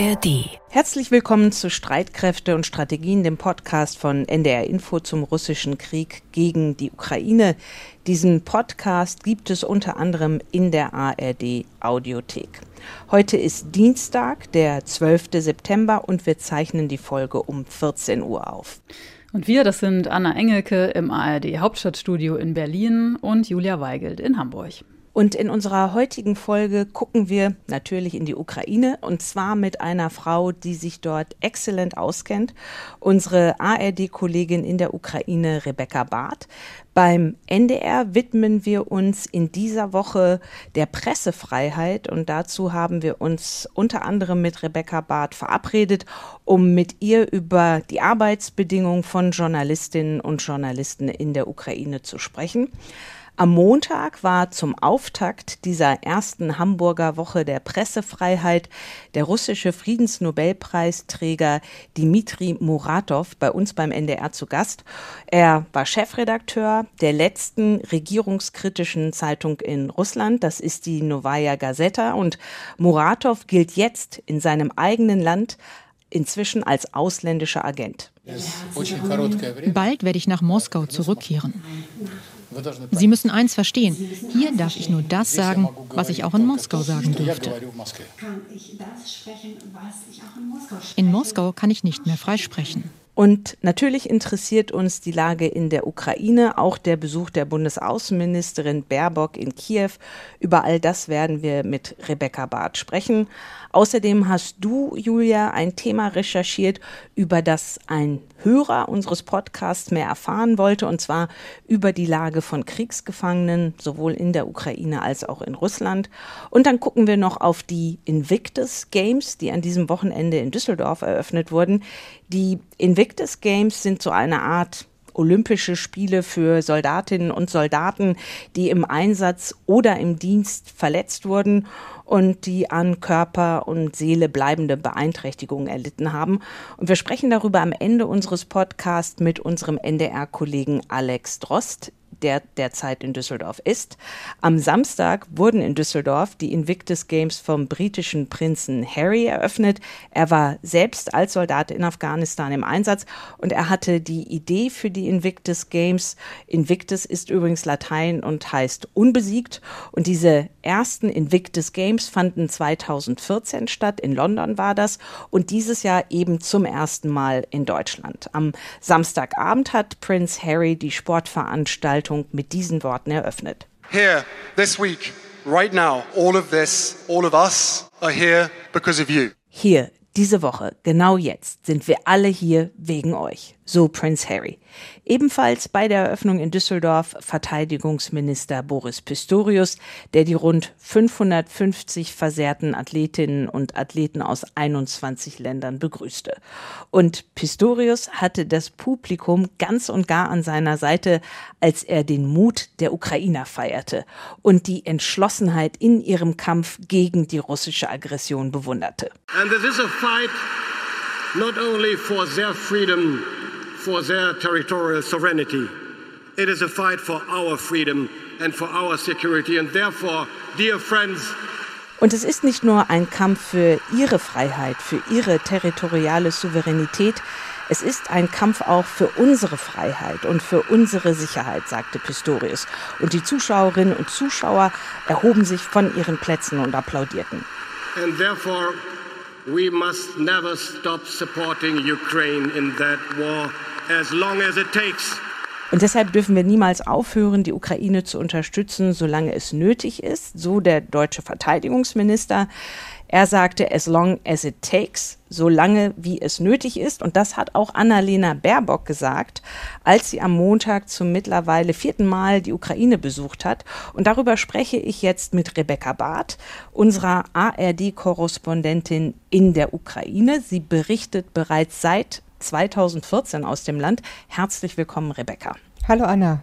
ARD. Herzlich willkommen zu Streitkräfte und Strategien, dem Podcast von NDR Info zum russischen Krieg gegen die Ukraine. Diesen Podcast gibt es unter anderem in der ARD Audiothek. Heute ist Dienstag, der 12. September und wir zeichnen die Folge um 14 Uhr auf. Und wir, das sind Anna Engelke im ARD Hauptstadtstudio in Berlin und Julia Weigelt in Hamburg. Und in unserer heutigen Folge gucken wir natürlich in die Ukraine und zwar mit einer Frau, die sich dort exzellent auskennt, unsere ARD-Kollegin in der Ukraine, Rebecca Barth. Beim NDR widmen wir uns in dieser Woche der Pressefreiheit und dazu haben wir uns unter anderem mit Rebecca Barth verabredet, um mit ihr über die Arbeitsbedingungen von Journalistinnen und Journalisten in der Ukraine zu sprechen. Am Montag war zum Auftakt dieser ersten Hamburger Woche der Pressefreiheit der russische Friedensnobelpreisträger Dmitri Muratov bei uns beim NDR zu Gast. Er war Chefredakteur der letzten regierungskritischen Zeitung in Russland, das ist die Novaya Gazeta und Muratov gilt jetzt in seinem eigenen Land inzwischen als ausländischer Agent. Bald werde ich nach Moskau zurückkehren. Sie müssen eins verstehen. Hier darf ich nur das sagen, was ich auch in Moskau sagen dürfte. In Moskau kann ich nicht mehr freisprechen. Und natürlich interessiert uns die Lage in der Ukraine, auch der Besuch der Bundesaußenministerin Baerbock in Kiew. Über all das werden wir mit Rebecca Barth sprechen. Außerdem hast du, Julia, ein Thema recherchiert, über das ein Hörer unseres Podcasts mehr erfahren wollte, und zwar über die Lage von Kriegsgefangenen, sowohl in der Ukraine als auch in Russland. Und dann gucken wir noch auf die Invictus Games, die an diesem Wochenende in Düsseldorf eröffnet wurden. Die Invictus Games sind so eine Art Olympische Spiele für Soldatinnen und Soldaten, die im Einsatz oder im Dienst verletzt wurden und die an Körper und Seele bleibende Beeinträchtigungen erlitten haben. Und wir sprechen darüber am Ende unseres Podcasts mit unserem NDR-Kollegen Alex Drost der derzeit in Düsseldorf ist. Am Samstag wurden in Düsseldorf die Invictus Games vom britischen Prinzen Harry eröffnet. Er war selbst als Soldat in Afghanistan im Einsatz und er hatte die Idee für die Invictus Games. Invictus ist übrigens Latein und heißt unbesiegt. Und diese ersten Invictus Games fanden 2014 statt. In London war das. Und dieses Jahr eben zum ersten Mal in Deutschland. Am Samstagabend hat Prince Harry die Sportveranstaltung Veranstaltung mit diesen Worten eröffnet. Here, this week, right now, all of this, all of us are here because of you. Hier, diese Woche, genau jetzt, sind wir alle hier wegen euch so Prince Harry. Ebenfalls bei der Eröffnung in Düsseldorf Verteidigungsminister Boris Pistorius, der die rund 550 versehrten Athletinnen und Athleten aus 21 Ländern begrüßte. Und Pistorius hatte das Publikum ganz und gar an seiner Seite, als er den Mut der Ukrainer feierte und die Entschlossenheit in ihrem Kampf gegen die russische Aggression bewunderte. And this is a fight not only for their freedom for their territorial sovereignty. It is a fight for our freedom and for our security. And therefore, dear friends, und es ist nicht nur ein Kampf für ihre Freiheit, für ihre territoriale Souveränität, es ist ein Kampf auch für unsere Freiheit und für unsere Sicherheit, sagte Pistorius. Und die Zuschauerinnen und Zuschauer erhoben sich von ihren Plätzen und applaudierten. And therefore we must never stop supporting Ukraine in that war as long as it takes. Und deshalb dürfen wir niemals aufhören, die Ukraine zu unterstützen, solange es nötig ist, so der deutsche Verteidigungsminister. Er sagte, as long as it takes, so lange wie es nötig ist. Und das hat auch Annalena Baerbock gesagt, als sie am Montag zum mittlerweile vierten Mal die Ukraine besucht hat. Und darüber spreche ich jetzt mit Rebecca Barth, unserer ARD-Korrespondentin in der Ukraine. Sie berichtet bereits seit 2014 aus dem Land. Herzlich willkommen, Rebecca. Hallo Anna.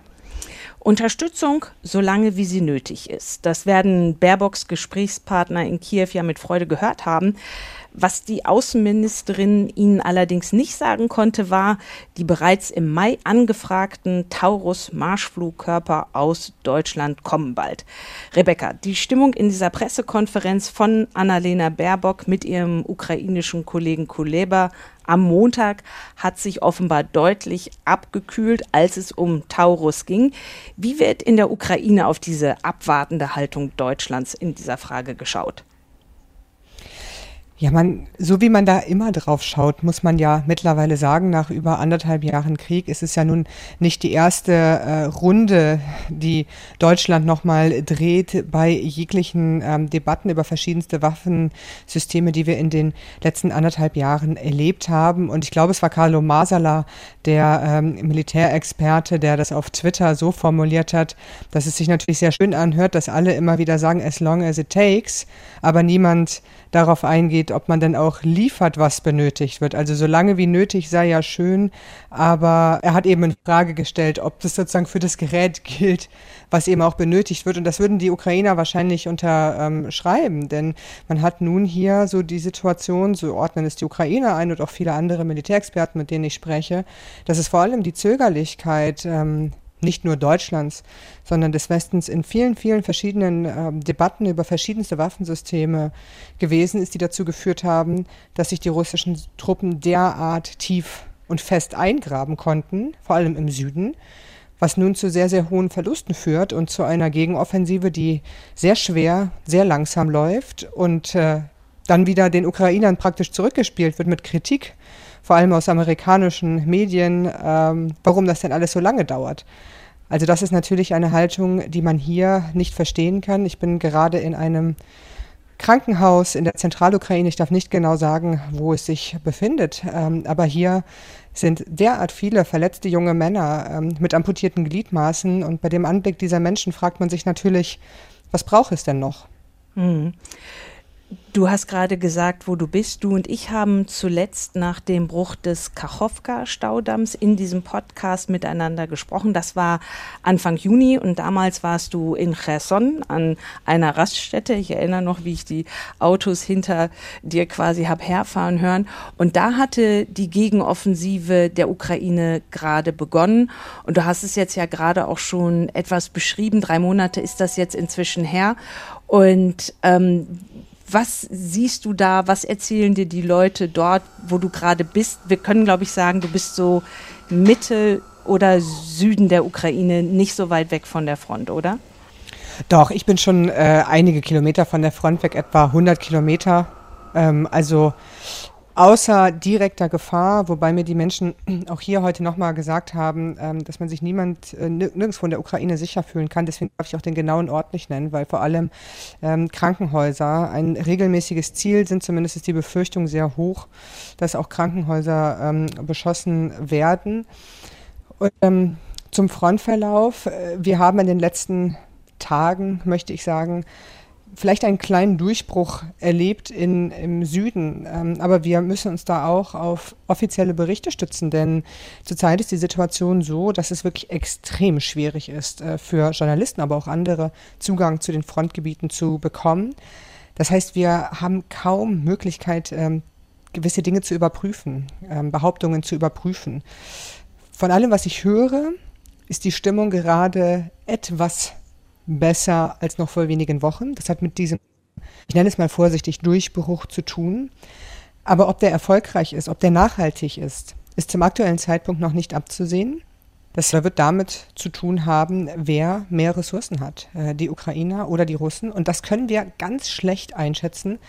Unterstützung, solange wie sie nötig ist. Das werden Baerbocks Gesprächspartner in Kiew ja mit Freude gehört haben. Was die Außenministerin ihnen allerdings nicht sagen konnte, war, die bereits im Mai angefragten Taurus-Marschflugkörper aus Deutschland kommen bald. Rebecca, die Stimmung in dieser Pressekonferenz von Annalena Baerbock mit ihrem ukrainischen Kollegen Kuleba am Montag hat sich offenbar deutlich abgekühlt, als es um Taurus ging. Wie wird in der Ukraine auf diese abwartende Haltung Deutschlands in dieser Frage geschaut? Ja, man, so wie man da immer drauf schaut, muss man ja mittlerweile sagen, nach über anderthalb Jahren Krieg ist es ja nun nicht die erste äh, Runde, die Deutschland nochmal dreht bei jeglichen ähm, Debatten über verschiedenste Waffensysteme, die wir in den letzten anderthalb Jahren erlebt haben. Und ich glaube, es war Carlo Masala, der ähm, Militärexperte, der das auf Twitter so formuliert hat, dass es sich natürlich sehr schön anhört, dass alle immer wieder sagen, as long as it takes, aber niemand darauf eingeht, ob man denn auch liefert, was benötigt wird. Also so lange wie nötig sei ja schön, aber er hat eben in Frage gestellt, ob das sozusagen für das Gerät gilt, was eben auch benötigt wird. Und das würden die Ukrainer wahrscheinlich unterschreiben, ähm, denn man hat nun hier so die Situation, so ordnen es die Ukrainer ein und auch viele andere Militärexperten, mit denen ich spreche, dass es vor allem die Zögerlichkeit ähm, nicht nur Deutschlands, sondern des Westens in vielen, vielen verschiedenen äh, Debatten über verschiedenste Waffensysteme gewesen ist, die dazu geführt haben, dass sich die russischen Truppen derart tief und fest eingraben konnten, vor allem im Süden, was nun zu sehr, sehr hohen Verlusten führt und zu einer Gegenoffensive, die sehr schwer, sehr langsam läuft und äh, dann wieder den Ukrainern praktisch zurückgespielt wird mit Kritik vor allem aus amerikanischen Medien, ähm, warum das denn alles so lange dauert. Also das ist natürlich eine Haltung, die man hier nicht verstehen kann. Ich bin gerade in einem Krankenhaus in der Zentralukraine. Ich darf nicht genau sagen, wo es sich befindet, ähm, aber hier sind derart viele verletzte junge Männer ähm, mit amputierten Gliedmaßen. Und bei dem Anblick dieser Menschen fragt man sich natürlich, was braucht es denn noch? Mhm. Du hast gerade gesagt, wo du bist. Du und ich haben zuletzt nach dem Bruch des Kachowka-Staudamms in diesem Podcast miteinander gesprochen. Das war Anfang Juni und damals warst du in Cherson an einer Raststätte. Ich erinnere noch, wie ich die Autos hinter dir quasi hab herfahren hören. Und da hatte die Gegenoffensive der Ukraine gerade begonnen. Und du hast es jetzt ja gerade auch schon etwas beschrieben. Drei Monate ist das jetzt inzwischen her. Und ähm, was siehst du da? Was erzählen dir die Leute dort, wo du gerade bist? Wir können, glaube ich, sagen, du bist so Mitte oder Süden der Ukraine, nicht so weit weg von der Front, oder? Doch, ich bin schon äh, einige Kilometer von der Front weg, etwa 100 Kilometer. Ähm, also außer direkter Gefahr, wobei mir die Menschen auch hier heute nochmal gesagt haben, ähm, dass man sich niemand äh, nirgends von der Ukraine sicher fühlen kann. Deswegen darf ich auch den genauen Ort nicht nennen, weil vor allem ähm, Krankenhäuser ein regelmäßiges Ziel sind. Zumindest ist die Befürchtung sehr hoch, dass auch Krankenhäuser ähm, beschossen werden. Und, zum Frontverlauf. Äh, wir haben in den letzten Tagen, möchte ich sagen, vielleicht einen kleinen Durchbruch erlebt in, im Süden. Ähm, aber wir müssen uns da auch auf offizielle Berichte stützen, denn zurzeit ist die Situation so, dass es wirklich extrem schwierig ist, äh, für Journalisten, aber auch andere Zugang zu den Frontgebieten zu bekommen. Das heißt, wir haben kaum Möglichkeit, ähm, gewisse Dinge zu überprüfen, ähm, Behauptungen zu überprüfen. Von allem, was ich höre, ist die Stimmung gerade etwas besser als noch vor wenigen Wochen. Das hat mit diesem, ich nenne es mal vorsichtig, Durchbruch zu tun. Aber ob der erfolgreich ist, ob der nachhaltig ist, ist zum aktuellen Zeitpunkt noch nicht abzusehen. Das wird damit zu tun haben, wer mehr Ressourcen hat, äh, die Ukrainer oder die Russen. Und das können wir ganz schlecht einschätzen,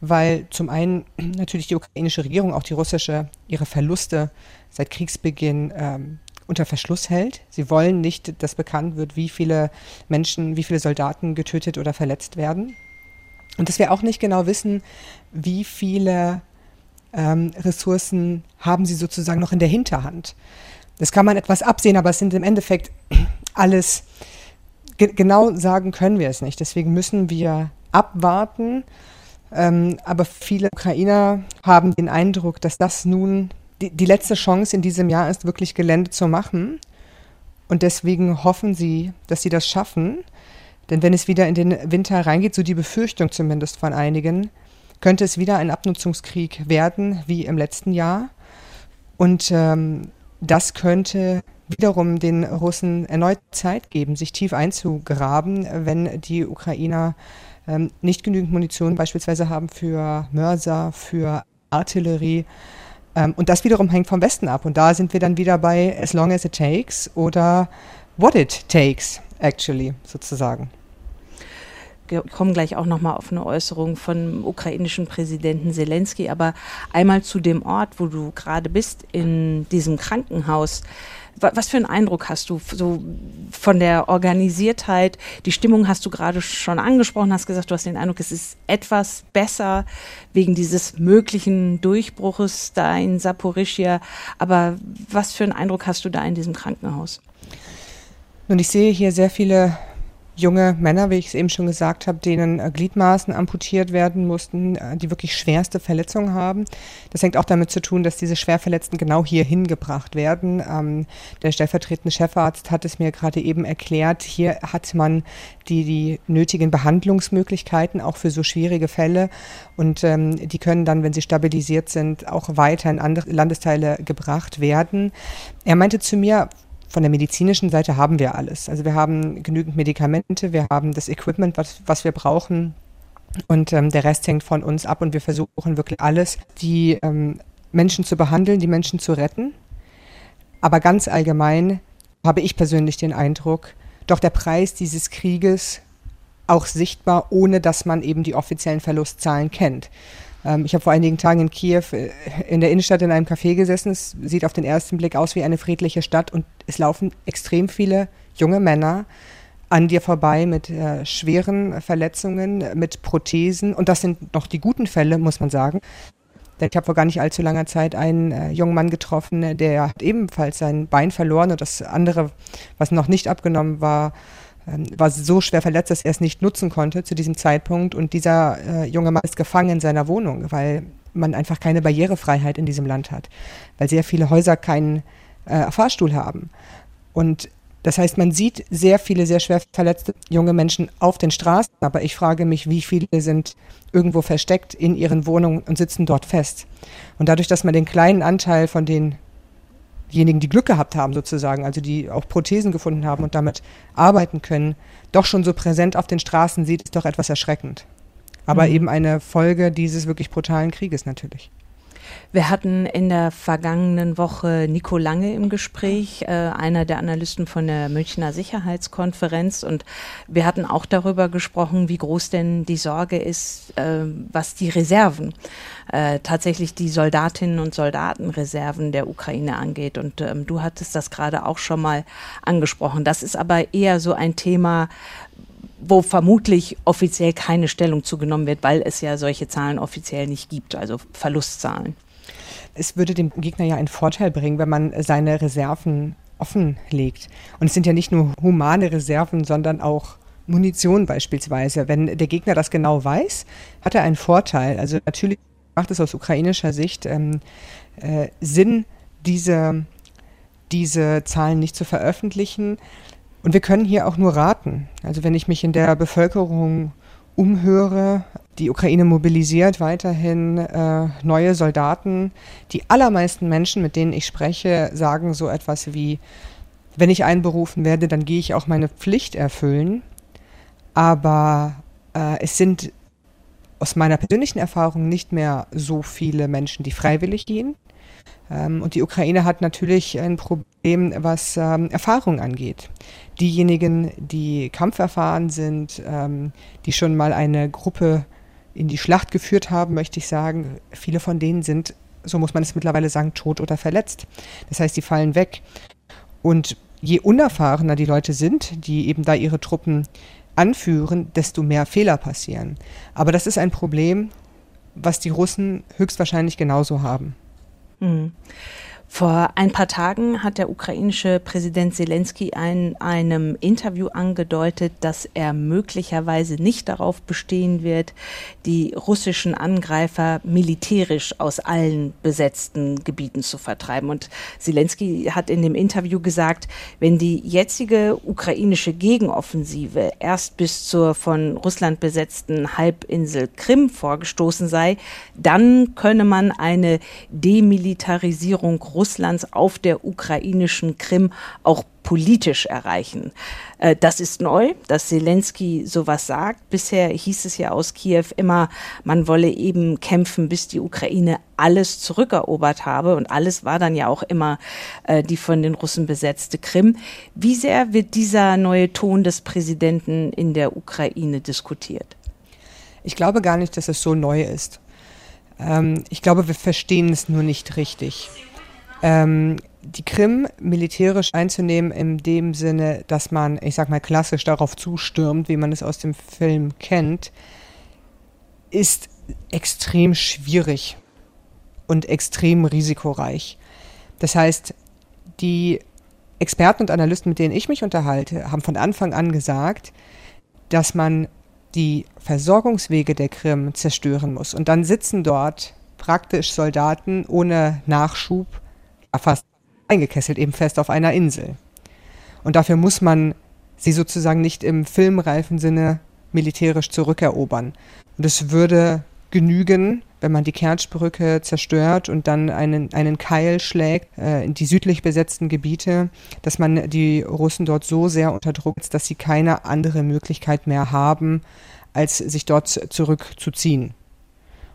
weil zum einen natürlich die ukrainische Regierung, auch die russische, ihre Verluste seit Kriegsbeginn ähm, unter Verschluss hält. Sie wollen nicht, dass bekannt wird, wie viele Menschen, wie viele Soldaten getötet oder verletzt werden. Und dass wir auch nicht genau wissen, wie viele ähm, Ressourcen haben sie sozusagen noch in der Hinterhand. Das kann man etwas absehen, aber es sind im Endeffekt alles, ge genau sagen können wir es nicht. Deswegen müssen wir abwarten. Ähm, aber viele Ukrainer haben den Eindruck, dass das nun die, die letzte Chance in diesem Jahr ist, wirklich Gelände zu machen. Und deswegen hoffen sie, dass sie das schaffen. Denn wenn es wieder in den Winter reingeht, so die Befürchtung zumindest von einigen, könnte es wieder ein Abnutzungskrieg werden wie im letzten Jahr. Und ähm, das könnte wiederum den Russen erneut Zeit geben, sich tief einzugraben, wenn die Ukrainer ähm, nicht genügend Munition beispielsweise haben für Mörser, für Artillerie. Ähm, und das wiederum hängt vom Westen ab. Und da sind wir dann wieder bei as long as it takes oder what it takes, actually, sozusagen kommen gleich auch noch mal auf eine Äußerung von ukrainischen Präsidenten Zelensky, aber einmal zu dem Ort, wo du gerade bist, in diesem Krankenhaus. Was für einen Eindruck hast du so von der Organisiertheit? Die Stimmung hast du gerade schon angesprochen, hast gesagt, du hast den Eindruck, es ist etwas besser wegen dieses möglichen Durchbruches da in Saporischia. Aber was für einen Eindruck hast du da in diesem Krankenhaus? Und ich sehe hier sehr viele junge Männer, wie ich es eben schon gesagt habe, denen äh, Gliedmaßen amputiert werden mussten, äh, die wirklich schwerste Verletzungen haben. Das hängt auch damit zu tun, dass diese Schwerverletzten genau hier hingebracht werden. Ähm, der stellvertretende Chefarzt hat es mir gerade eben erklärt. Hier hat man die, die nötigen Behandlungsmöglichkeiten auch für so schwierige Fälle und ähm, die können dann, wenn sie stabilisiert sind, auch weiter in andere Landesteile gebracht werden. Er meinte zu mir, von der medizinischen Seite haben wir alles. Also wir haben genügend Medikamente, wir haben das Equipment, was, was wir brauchen. Und ähm, der Rest hängt von uns ab und wir versuchen wirklich alles, die ähm, Menschen zu behandeln, die Menschen zu retten. Aber ganz allgemein habe ich persönlich den Eindruck, doch der Preis dieses Krieges auch sichtbar, ohne dass man eben die offiziellen Verlustzahlen kennt. Ähm, ich habe vor einigen Tagen in Kiew äh, in der Innenstadt in einem Café gesessen. Es sieht auf den ersten Blick aus wie eine friedliche Stadt und es laufen extrem viele junge Männer an dir vorbei mit äh, schweren Verletzungen, mit Prothesen. Und das sind noch die guten Fälle, muss man sagen. Ich habe vor gar nicht allzu langer Zeit einen äh, jungen Mann getroffen, der hat ebenfalls sein Bein verloren und das andere, was noch nicht abgenommen war, ähm, war so schwer verletzt, dass er es nicht nutzen konnte zu diesem Zeitpunkt. Und dieser äh, junge Mann ist gefangen in seiner Wohnung, weil man einfach keine Barrierefreiheit in diesem Land hat, weil sehr viele Häuser keinen äh, Fahrstuhl haben. Und das heißt, man sieht sehr viele sehr schwer verletzte junge Menschen auf den Straßen, aber ich frage mich, wie viele sind irgendwo versteckt in ihren Wohnungen und sitzen dort fest. Und dadurch, dass man den kleinen Anteil von den diejenigen, die Glück gehabt haben sozusagen, also die auch Prothesen gefunden haben und damit arbeiten können, doch schon so präsent auf den Straßen sieht, ist doch etwas erschreckend. Aber mhm. eben eine Folge dieses wirklich brutalen Krieges natürlich. Wir hatten in der vergangenen Woche Nico Lange im Gespräch, äh, einer der Analysten von der Münchner Sicherheitskonferenz. Und wir hatten auch darüber gesprochen, wie groß denn die Sorge ist, äh, was die Reserven, äh, tatsächlich die Soldatinnen und Soldatenreserven der Ukraine angeht. Und ähm, du hattest das gerade auch schon mal angesprochen. Das ist aber eher so ein Thema, wo vermutlich offiziell keine Stellung zugenommen wird, weil es ja solche Zahlen offiziell nicht gibt, also Verlustzahlen. Es würde dem Gegner ja einen Vorteil bringen, wenn man seine Reserven offenlegt. Und es sind ja nicht nur humane Reserven, sondern auch Munition beispielsweise. Wenn der Gegner das genau weiß, hat er einen Vorteil. Also natürlich macht es aus ukrainischer Sicht ähm, äh, Sinn, diese, diese Zahlen nicht zu veröffentlichen. Und wir können hier auch nur raten. Also wenn ich mich in der Bevölkerung umhöre, die Ukraine mobilisiert weiterhin äh, neue Soldaten. Die allermeisten Menschen, mit denen ich spreche, sagen so etwas wie, wenn ich einberufen werde, dann gehe ich auch meine Pflicht erfüllen. Aber äh, es sind aus meiner persönlichen Erfahrung nicht mehr so viele Menschen, die freiwillig gehen. Ähm, und die Ukraine hat natürlich ein Problem, was ähm, Erfahrung angeht. Diejenigen, die kampferfahren sind, ähm, die schon mal eine Gruppe in die Schlacht geführt haben, möchte ich sagen, viele von denen sind, so muss man es mittlerweile sagen, tot oder verletzt. Das heißt, die fallen weg. Und je unerfahrener die Leute sind, die eben da ihre Truppen anführen, desto mehr Fehler passieren. Aber das ist ein Problem, was die Russen höchstwahrscheinlich genauso haben. Mhm. Vor ein paar Tagen hat der ukrainische Präsident Zelensky in einem Interview angedeutet, dass er möglicherweise nicht darauf bestehen wird, die russischen Angreifer militärisch aus allen besetzten Gebieten zu vertreiben. Und Zelensky hat in dem Interview gesagt, wenn die jetzige ukrainische Gegenoffensive erst bis zur von Russland besetzten Halbinsel Krim vorgestoßen sei, dann könne man eine Demilitarisierung Russlands auf der ukrainischen Krim auch politisch erreichen. Äh, das ist neu, dass Zelensky sowas sagt. Bisher hieß es ja aus Kiew immer, man wolle eben kämpfen, bis die Ukraine alles zurückerobert habe. Und alles war dann ja auch immer äh, die von den Russen besetzte Krim. Wie sehr wird dieser neue Ton des Präsidenten in der Ukraine diskutiert? Ich glaube gar nicht, dass es so neu ist. Ähm, ich glaube, wir verstehen es nur nicht richtig. Ähm, die Krim militärisch einzunehmen in dem Sinne, dass man, ich sag mal, klassisch darauf zustürmt, wie man es aus dem Film kennt, ist extrem schwierig und extrem risikoreich. Das heißt, die Experten und Analysten, mit denen ich mich unterhalte, haben von Anfang an gesagt, dass man die Versorgungswege der Krim zerstören muss. Und dann sitzen dort praktisch Soldaten ohne Nachschub, fast eingekesselt, eben fest auf einer Insel. Und dafür muss man sie sozusagen nicht im filmreifen Sinne militärisch zurückerobern. Und es würde genügen, wenn man die Kertschbrücke zerstört und dann einen, einen Keil schlägt äh, in die südlich besetzten Gebiete, dass man die Russen dort so sehr unter Druck setzt, dass sie keine andere Möglichkeit mehr haben, als sich dort zurückzuziehen.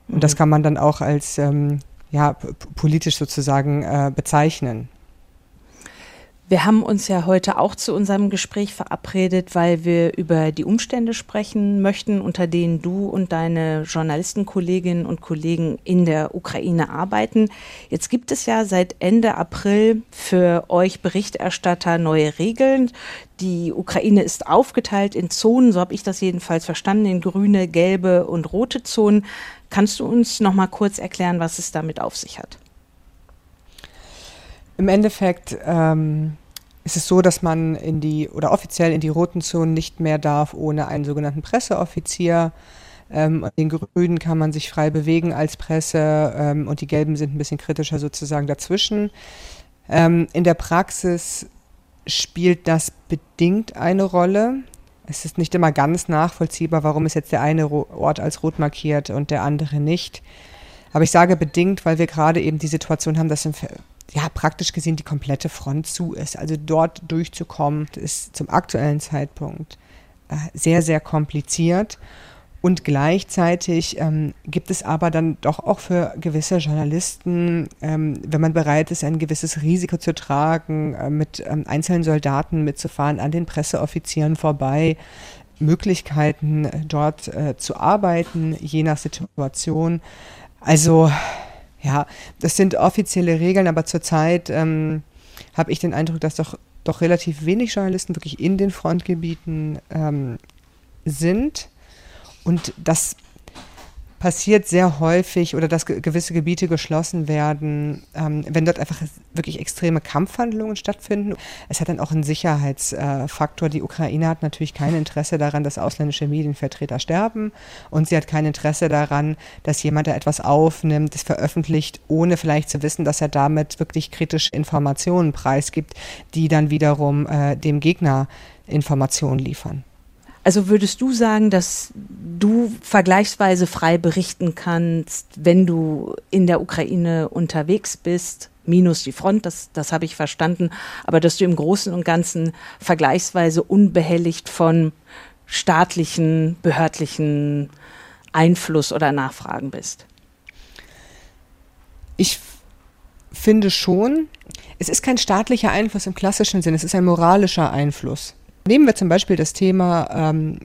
Und das mhm. kann man dann auch als ähm, ja, politisch sozusagen äh, bezeichnen. Wir haben uns ja heute auch zu unserem Gespräch verabredet, weil wir über die Umstände sprechen möchten, unter denen du und deine Journalistenkolleginnen und Kollegen in der Ukraine arbeiten. Jetzt gibt es ja seit Ende April für euch Berichterstatter neue Regeln. Die Ukraine ist aufgeteilt in Zonen, so habe ich das jedenfalls verstanden, in grüne, gelbe und rote Zonen. Kannst du uns noch mal kurz erklären, was es damit auf sich hat? Im Endeffekt ähm, ist es so, dass man in die oder offiziell in die roten Zonen nicht mehr darf ohne einen sogenannten Presseoffizier. Ähm, den Grünen kann man sich frei bewegen als Presse ähm, und die Gelben sind ein bisschen kritischer sozusagen dazwischen. Ähm, in der Praxis spielt das bedingt eine Rolle. Es ist nicht immer ganz nachvollziehbar, warum ist jetzt der eine Ort als rot markiert und der andere nicht. Aber ich sage bedingt, weil wir gerade eben die Situation haben, dass im ja, praktisch gesehen die komplette Front zu ist. Also dort durchzukommen, ist zum aktuellen Zeitpunkt äh, sehr, sehr kompliziert. Und gleichzeitig ähm, gibt es aber dann doch auch für gewisse Journalisten, ähm, wenn man bereit ist, ein gewisses Risiko zu tragen, äh, mit ähm, einzelnen Soldaten mitzufahren, an den Presseoffizieren vorbei, Möglichkeiten äh, dort äh, zu arbeiten, je nach Situation. Also ja, das sind offizielle Regeln, aber zurzeit ähm, habe ich den Eindruck, dass doch, doch relativ wenig Journalisten wirklich in den Frontgebieten ähm, sind. Und das passiert sehr häufig oder dass gewisse Gebiete geschlossen werden, ähm, wenn dort einfach wirklich extreme Kampfhandlungen stattfinden. Es hat dann auch einen Sicherheitsfaktor. Äh, Die Ukraine hat natürlich kein Interesse daran, dass ausländische Medienvertreter sterben und sie hat kein Interesse daran, dass jemand, der etwas aufnimmt, es veröffentlicht, ohne vielleicht zu wissen, dass er damit wirklich kritische Informationen preisgibt, die dann wiederum äh, dem Gegner Informationen liefern. Also würdest du sagen, dass du vergleichsweise frei berichten kannst, wenn du in der Ukraine unterwegs bist, minus die Front, das, das habe ich verstanden, aber dass du im Großen und Ganzen vergleichsweise unbehelligt von staatlichen, behördlichen Einfluss oder Nachfragen bist? Ich finde schon, es ist kein staatlicher Einfluss im klassischen Sinn, es ist ein moralischer Einfluss. Nehmen wir zum Beispiel das Thema ähm,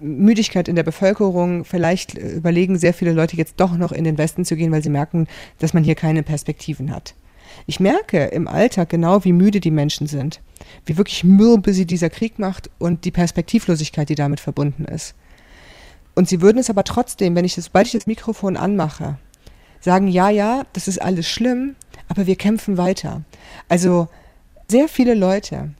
Müdigkeit in der Bevölkerung. Vielleicht überlegen sehr viele Leute jetzt doch noch in den Westen zu gehen, weil sie merken, dass man hier keine Perspektiven hat. Ich merke im Alltag genau, wie müde die Menschen sind, wie wirklich mürbe sie dieser Krieg macht und die Perspektivlosigkeit, die damit verbunden ist. Und sie würden es aber trotzdem, wenn ich das, sobald ich das Mikrofon anmache, sagen, ja, ja, das ist alles schlimm, aber wir kämpfen weiter. Also sehr viele Leute,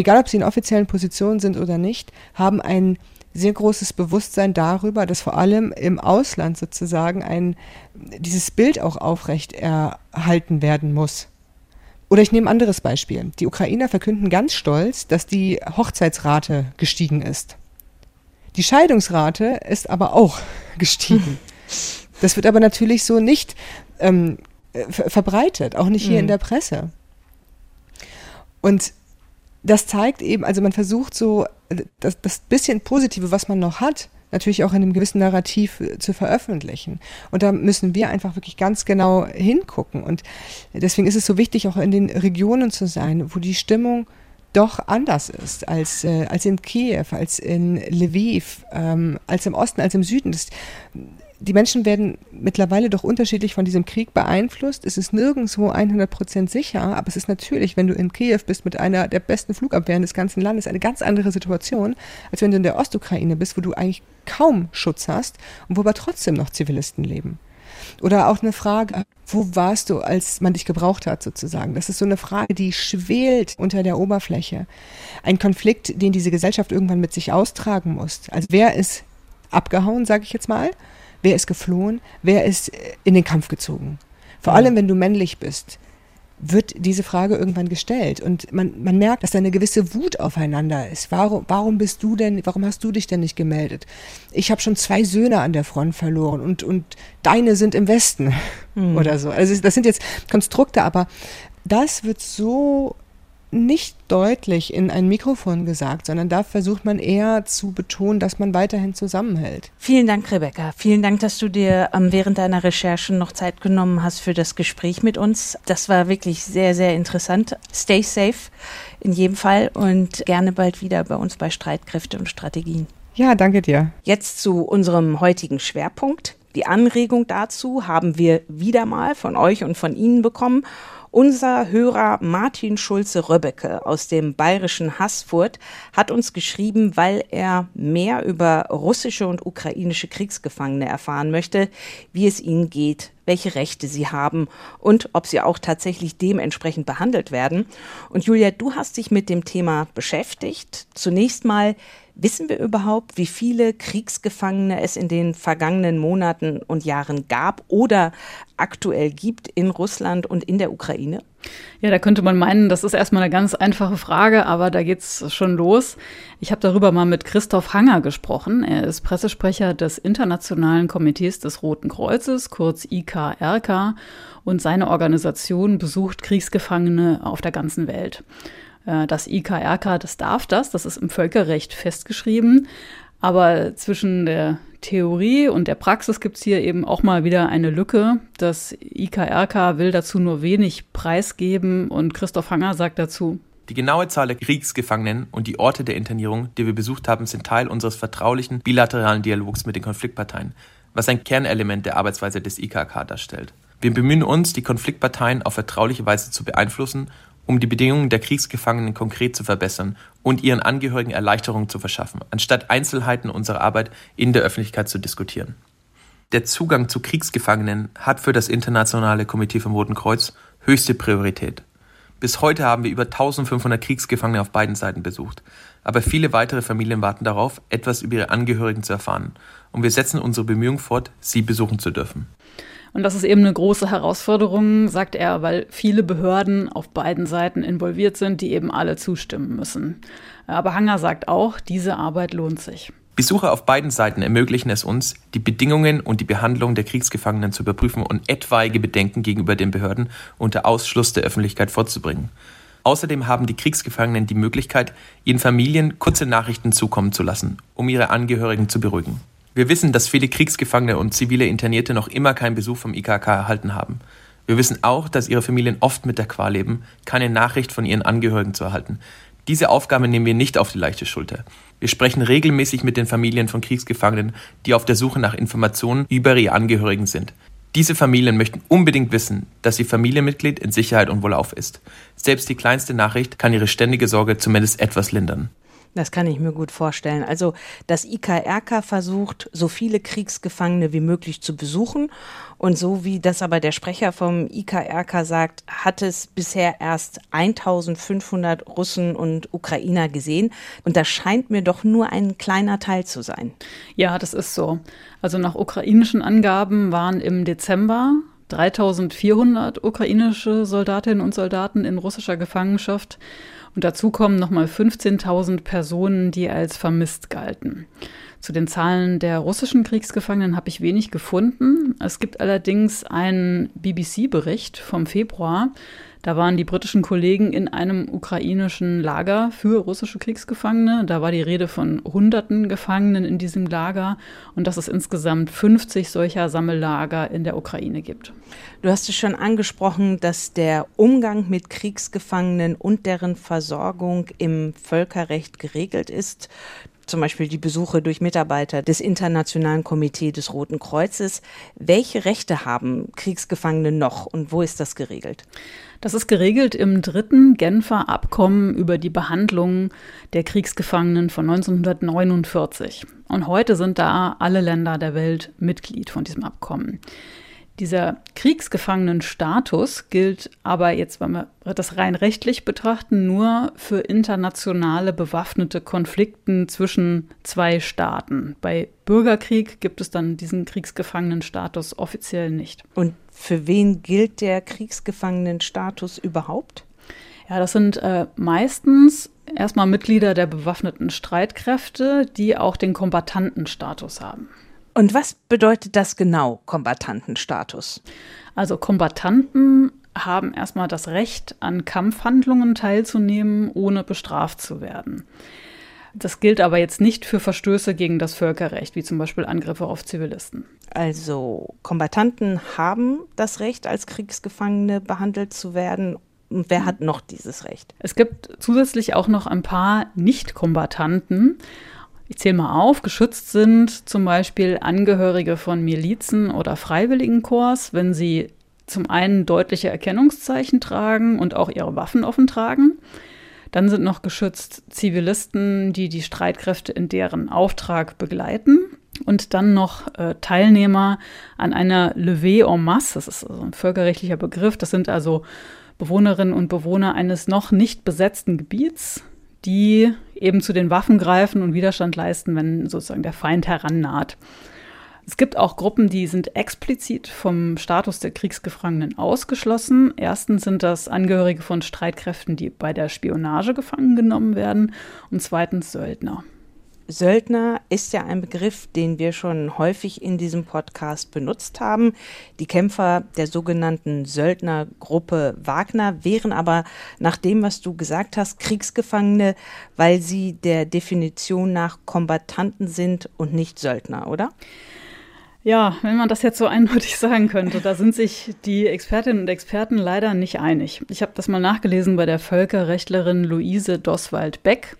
egal ob sie in offiziellen Positionen sind oder nicht, haben ein sehr großes Bewusstsein darüber, dass vor allem im Ausland sozusagen ein, dieses Bild auch aufrecht erhalten werden muss. Oder ich nehme ein anderes Beispiel. Die Ukrainer verkünden ganz stolz, dass die Hochzeitsrate gestiegen ist. Die Scheidungsrate ist aber auch gestiegen. Das wird aber natürlich so nicht ähm, verbreitet, auch nicht hier mhm. in der Presse. Und das zeigt eben, also man versucht so das, das bisschen Positive, was man noch hat, natürlich auch in einem gewissen Narrativ äh, zu veröffentlichen. Und da müssen wir einfach wirklich ganz genau hingucken. Und deswegen ist es so wichtig, auch in den Regionen zu sein, wo die Stimmung doch anders ist als, äh, als in Kiew, als in Lviv, ähm, als im Osten, als im Süden. Das, die Menschen werden mittlerweile doch unterschiedlich von diesem Krieg beeinflusst. Es ist nirgendwo 100 Prozent sicher, aber es ist natürlich, wenn du in Kiew bist mit einer der besten Flugabwehren des ganzen Landes, eine ganz andere Situation, als wenn du in der Ostukraine bist, wo du eigentlich kaum Schutz hast und wo aber trotzdem noch Zivilisten leben. Oder auch eine Frage, wo warst du, als man dich gebraucht hat, sozusagen? Das ist so eine Frage, die schwelt unter der Oberfläche. Ein Konflikt, den diese Gesellschaft irgendwann mit sich austragen muss. Also wer ist abgehauen, sage ich jetzt mal? Wer ist geflohen? Wer ist äh, in den Kampf gezogen? Vor allem, wenn du männlich bist, wird diese Frage irgendwann gestellt. Und man, man merkt, dass da eine gewisse Wut aufeinander ist. Warum, warum bist du denn, warum hast du dich denn nicht gemeldet? Ich habe schon zwei Söhne an der Front verloren und, und deine sind im Westen mhm. oder so. Also das sind jetzt Konstrukte, aber das wird so nicht deutlich in ein Mikrofon gesagt, sondern da versucht man eher zu betonen, dass man weiterhin zusammenhält. Vielen Dank, Rebecca. Vielen Dank, dass du dir ähm, während deiner Recherchen noch Zeit genommen hast für das Gespräch mit uns. Das war wirklich sehr, sehr interessant. Stay safe in jedem Fall und gerne bald wieder bei uns bei Streitkräfte und Strategien. Ja, danke dir. Jetzt zu unserem heutigen Schwerpunkt. Die Anregung dazu haben wir wieder mal von euch und von Ihnen bekommen. Unser Hörer Martin Schulze-Röbbecke aus dem bayerischen Haßfurt hat uns geschrieben, weil er mehr über russische und ukrainische Kriegsgefangene erfahren möchte, wie es ihnen geht, welche Rechte sie haben und ob sie auch tatsächlich dementsprechend behandelt werden. Und Julia, du hast dich mit dem Thema beschäftigt. Zunächst mal, Wissen wir überhaupt, wie viele Kriegsgefangene es in den vergangenen Monaten und Jahren gab oder aktuell gibt in Russland und in der Ukraine? Ja, da könnte man meinen, das ist erstmal eine ganz einfache Frage, aber da geht's schon los. Ich habe darüber mal mit Christoph Hanger gesprochen. Er ist Pressesprecher des Internationalen Komitees des Roten Kreuzes, kurz IKRK, und seine Organisation besucht Kriegsgefangene auf der ganzen Welt. Äh, das IKRK, das darf das, das ist im Völkerrecht festgeschrieben. Aber zwischen der Theorie und der Praxis gibt es hier eben auch mal wieder eine Lücke. Das IKRK will dazu nur wenig preisgeben und Christoph Hanger sagt dazu, die genaue Zahl der Kriegsgefangenen und die Orte der Internierung, die wir besucht haben, sind Teil unseres vertraulichen bilateralen Dialogs mit den Konfliktparteien, was ein Kernelement der Arbeitsweise des IKK darstellt. Wir bemühen uns, die Konfliktparteien auf vertrauliche Weise zu beeinflussen um die Bedingungen der Kriegsgefangenen konkret zu verbessern und ihren Angehörigen Erleichterungen zu verschaffen, anstatt Einzelheiten unserer Arbeit in der Öffentlichkeit zu diskutieren. Der Zugang zu Kriegsgefangenen hat für das Internationale Komitee vom Roten Kreuz höchste Priorität. Bis heute haben wir über 1500 Kriegsgefangene auf beiden Seiten besucht, aber viele weitere Familien warten darauf, etwas über ihre Angehörigen zu erfahren, und wir setzen unsere Bemühungen fort, sie besuchen zu dürfen. Und das ist eben eine große Herausforderung, sagt er, weil viele Behörden auf beiden Seiten involviert sind, die eben alle zustimmen müssen. Aber Hanger sagt auch, diese Arbeit lohnt sich. Besuche auf beiden Seiten ermöglichen es uns, die Bedingungen und die Behandlung der Kriegsgefangenen zu überprüfen und etwaige Bedenken gegenüber den Behörden unter Ausschluss der Öffentlichkeit vorzubringen. Außerdem haben die Kriegsgefangenen die Möglichkeit, ihren Familien kurze Nachrichten zukommen zu lassen, um ihre Angehörigen zu beruhigen. Wir wissen, dass viele Kriegsgefangene und zivile Internierte noch immer keinen Besuch vom IKK erhalten haben. Wir wissen auch, dass ihre Familien oft mit der Qual leben, keine Nachricht von ihren Angehörigen zu erhalten. Diese Aufgabe nehmen wir nicht auf die leichte Schulter. Wir sprechen regelmäßig mit den Familien von Kriegsgefangenen, die auf der Suche nach Informationen über ihre Angehörigen sind. Diese Familien möchten unbedingt wissen, dass ihr Familienmitglied in Sicherheit und wohlauf ist. Selbst die kleinste Nachricht kann ihre ständige Sorge zumindest etwas lindern. Das kann ich mir gut vorstellen. Also das IKRK versucht, so viele Kriegsgefangene wie möglich zu besuchen. Und so wie das aber der Sprecher vom IKRK sagt, hat es bisher erst 1500 Russen und Ukrainer gesehen. Und das scheint mir doch nur ein kleiner Teil zu sein. Ja, das ist so. Also nach ukrainischen Angaben waren im Dezember 3400 ukrainische Soldatinnen und Soldaten in russischer Gefangenschaft. Und dazu kommen nochmal 15.000 Personen, die als vermisst galten. Zu den Zahlen der russischen Kriegsgefangenen habe ich wenig gefunden. Es gibt allerdings einen BBC-Bericht vom Februar, da waren die britischen Kollegen in einem ukrainischen Lager für russische Kriegsgefangene. Da war die Rede von hunderten Gefangenen in diesem Lager und dass es insgesamt 50 solcher Sammellager in der Ukraine gibt. Du hast es schon angesprochen, dass der Umgang mit Kriegsgefangenen und deren Versorgung im Völkerrecht geregelt ist zum Beispiel die Besuche durch Mitarbeiter des Internationalen Komitees des Roten Kreuzes. Welche Rechte haben Kriegsgefangene noch und wo ist das geregelt? Das ist geregelt im dritten Genfer Abkommen über die Behandlung der Kriegsgefangenen von 1949. Und heute sind da alle Länder der Welt Mitglied von diesem Abkommen. Dieser Kriegsgefangenenstatus gilt aber jetzt, wenn wir das rein rechtlich betrachten, nur für internationale bewaffnete Konflikten zwischen zwei Staaten. Bei Bürgerkrieg gibt es dann diesen Kriegsgefangenenstatus offiziell nicht. Und für wen gilt der Kriegsgefangenenstatus überhaupt? Ja, das sind äh, meistens erstmal Mitglieder der bewaffneten Streitkräfte, die auch den Kombattantenstatus haben. Und was bedeutet das genau, Kombattantenstatus? Also Kombattanten haben erstmal das Recht, an Kampfhandlungen teilzunehmen, ohne bestraft zu werden. Das gilt aber jetzt nicht für Verstöße gegen das Völkerrecht, wie zum Beispiel Angriffe auf Zivilisten. Also Kombattanten haben das Recht, als Kriegsgefangene behandelt zu werden. Und wer hat noch dieses Recht? Es gibt zusätzlich auch noch ein paar Nicht-Kombattanten ich zähle mal auf, geschützt sind zum Beispiel Angehörige von Milizen oder Freiwilligenkorps, wenn sie zum einen deutliche Erkennungszeichen tragen und auch ihre Waffen offen tragen. Dann sind noch geschützt Zivilisten, die die Streitkräfte in deren Auftrag begleiten. Und dann noch äh, Teilnehmer an einer Levée en masse, das ist also ein völkerrechtlicher Begriff. Das sind also Bewohnerinnen und Bewohner eines noch nicht besetzten Gebiets, die eben zu den Waffen greifen und Widerstand leisten, wenn sozusagen der Feind herannaht. Es gibt auch Gruppen, die sind explizit vom Status der Kriegsgefangenen ausgeschlossen. Erstens sind das Angehörige von Streitkräften, die bei der Spionage gefangen genommen werden, und zweitens Söldner. Söldner ist ja ein Begriff, den wir schon häufig in diesem Podcast benutzt haben. Die Kämpfer der sogenannten Söldnergruppe Wagner wären aber nach dem, was du gesagt hast, Kriegsgefangene, weil sie der Definition nach Kombattanten sind und nicht Söldner, oder? Ja, wenn man das jetzt so eindeutig sagen könnte, da sind sich die Expertinnen und Experten leider nicht einig. Ich habe das mal nachgelesen bei der Völkerrechtlerin Luise Doswald-Beck.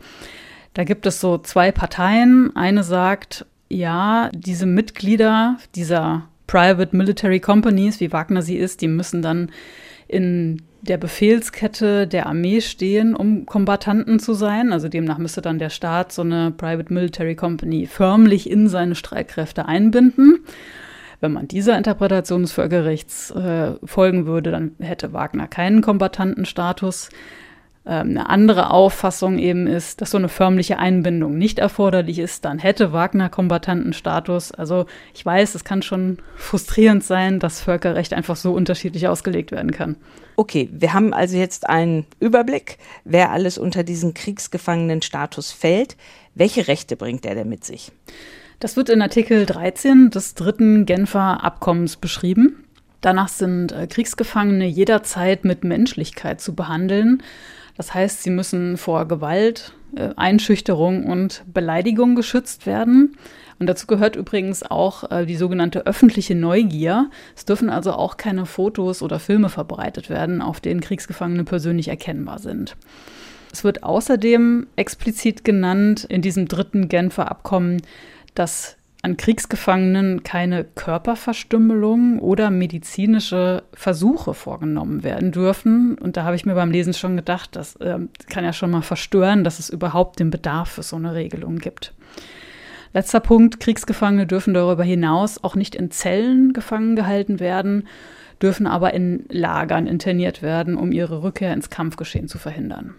Da gibt es so zwei Parteien. Eine sagt, ja, diese Mitglieder dieser Private Military Companies, wie Wagner sie ist, die müssen dann in der Befehlskette der Armee stehen, um Kombattanten zu sein. Also demnach müsste dann der Staat so eine Private Military Company förmlich in seine Streitkräfte einbinden. Wenn man dieser Interpretation des Völkerrechts äh, folgen würde, dann hätte Wagner keinen Kombattantenstatus. Ähm, eine andere Auffassung eben ist, dass so eine förmliche Einbindung nicht erforderlich ist, dann hätte Wagner Kombattantenstatus. Also ich weiß, es kann schon frustrierend sein, dass Völkerrecht einfach so unterschiedlich ausgelegt werden kann. Okay, wir haben also jetzt einen Überblick, wer alles unter diesen Kriegsgefangenenstatus fällt. Welche Rechte bringt er denn mit sich? Das wird in Artikel 13 des dritten Genfer Abkommens beschrieben. Danach sind äh, Kriegsgefangene jederzeit mit Menschlichkeit zu behandeln. Das heißt, sie müssen vor Gewalt, äh, Einschüchterung und Beleidigung geschützt werden. Und dazu gehört übrigens auch äh, die sogenannte öffentliche Neugier. Es dürfen also auch keine Fotos oder Filme verbreitet werden, auf denen Kriegsgefangene persönlich erkennbar sind. Es wird außerdem explizit genannt in diesem dritten Genfer Abkommen, dass an Kriegsgefangenen keine Körperverstümmelung oder medizinische Versuche vorgenommen werden dürfen. Und da habe ich mir beim Lesen schon gedacht, das äh, kann ja schon mal verstören, dass es überhaupt den Bedarf für so eine Regelung gibt. Letzter Punkt, Kriegsgefangene dürfen darüber hinaus auch nicht in Zellen gefangen gehalten werden, dürfen aber in Lagern interniert werden, um ihre Rückkehr ins Kampfgeschehen zu verhindern.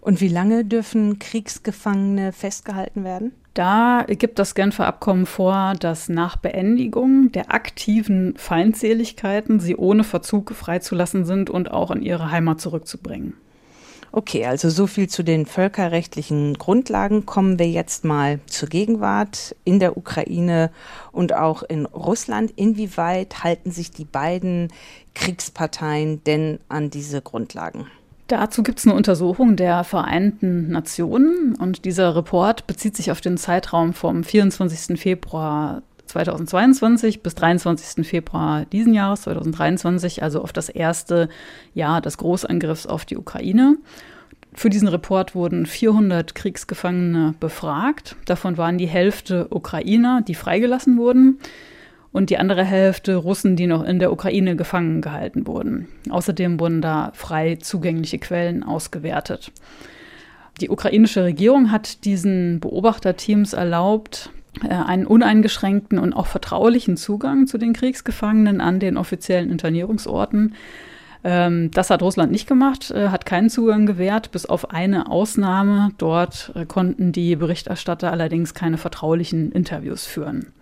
Und wie lange dürfen Kriegsgefangene festgehalten werden? Da gibt das Genfer Abkommen vor, dass nach Beendigung der aktiven Feindseligkeiten sie ohne Verzug freizulassen sind und auch in ihre Heimat zurückzubringen. Okay, also so viel zu den völkerrechtlichen Grundlagen. Kommen wir jetzt mal zur Gegenwart in der Ukraine und auch in Russland. Inwieweit halten sich die beiden Kriegsparteien denn an diese Grundlagen? Dazu gibt es eine Untersuchung der Vereinten Nationen und dieser Report bezieht sich auf den Zeitraum vom 24. Februar 2022 bis 23. Februar diesen Jahres 2023, also auf das erste Jahr des Großangriffs auf die Ukraine. Für diesen Report wurden 400 Kriegsgefangene befragt. Davon waren die Hälfte Ukrainer, die freigelassen wurden und die andere Hälfte Russen, die noch in der Ukraine gefangen gehalten wurden. Außerdem wurden da frei zugängliche Quellen ausgewertet. Die ukrainische Regierung hat diesen Beobachterteams erlaubt, äh, einen uneingeschränkten und auch vertraulichen Zugang zu den Kriegsgefangenen an den offiziellen Internierungsorten. Ähm, das hat Russland nicht gemacht, äh, hat keinen Zugang gewährt, bis auf eine Ausnahme. Dort äh, konnten die Berichterstatter allerdings keine vertraulichen Interviews führen.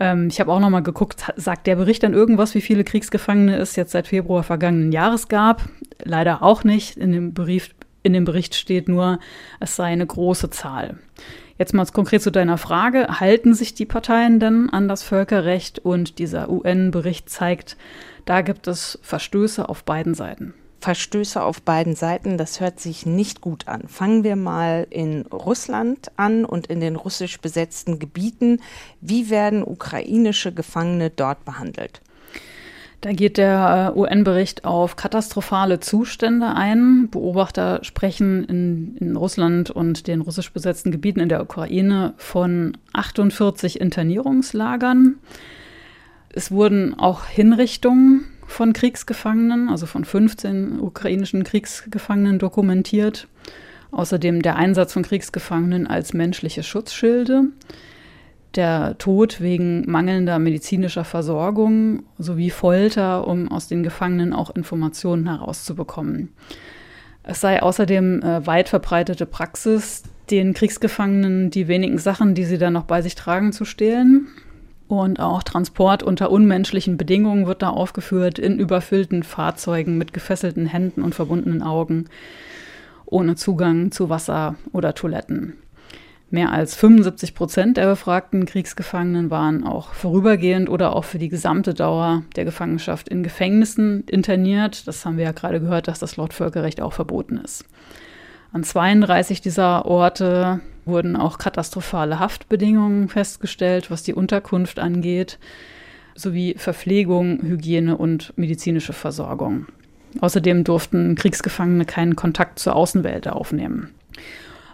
Ähm, ich habe auch noch mal geguckt, sagt der Bericht dann irgendwas, wie viele Kriegsgefangene es jetzt seit Februar vergangenen Jahres gab? Leider auch nicht. In dem Bericht, in dem Bericht steht nur, es sei eine große Zahl. Jetzt mal konkret zu deiner Frage. Halten sich die Parteien denn an das Völkerrecht? Und dieser UN-Bericht zeigt, da gibt es Verstöße auf beiden Seiten. Verstöße auf beiden Seiten, das hört sich nicht gut an. Fangen wir mal in Russland an und in den russisch besetzten Gebieten. Wie werden ukrainische Gefangene dort behandelt? Da geht der äh, UN-Bericht auf katastrophale Zustände ein. Beobachter sprechen in, in, Russland und den russisch besetzten Gebieten in der Ukraine von 48 Internierungslagern. Es wurden auch Hinrichtungen von Kriegsgefangenen, also von 15 ukrainischen Kriegsgefangenen dokumentiert. Außerdem der Einsatz von Kriegsgefangenen als menschliche Schutzschilde, der Tod wegen mangelnder medizinischer Versorgung sowie Folter, um aus den Gefangenen auch Informationen herauszubekommen. Es sei außerdem äh, weit verbreitete Praxis, den Kriegsgefangenen die wenigen Sachen, die sie dann noch bei sich tragen, zu stehlen. Und auch Transport unter unmenschlichen Bedingungen wird da aufgeführt, in überfüllten Fahrzeugen mit gefesselten Händen und verbundenen Augen, ohne Zugang zu Wasser oder Toiletten. Mehr als 75 Prozent der befragten Kriegsgefangenen waren auch vorübergehend oder auch für die gesamte Dauer der Gefangenschaft in Gefängnissen interniert. Das haben wir ja gerade gehört, dass das laut Völkerrecht auch verboten ist. An 32 dieser Orte wurden auch katastrophale Haftbedingungen festgestellt, was die Unterkunft angeht, sowie Verpflegung, Hygiene und medizinische Versorgung. Außerdem durften Kriegsgefangene keinen Kontakt zur Außenwelt aufnehmen.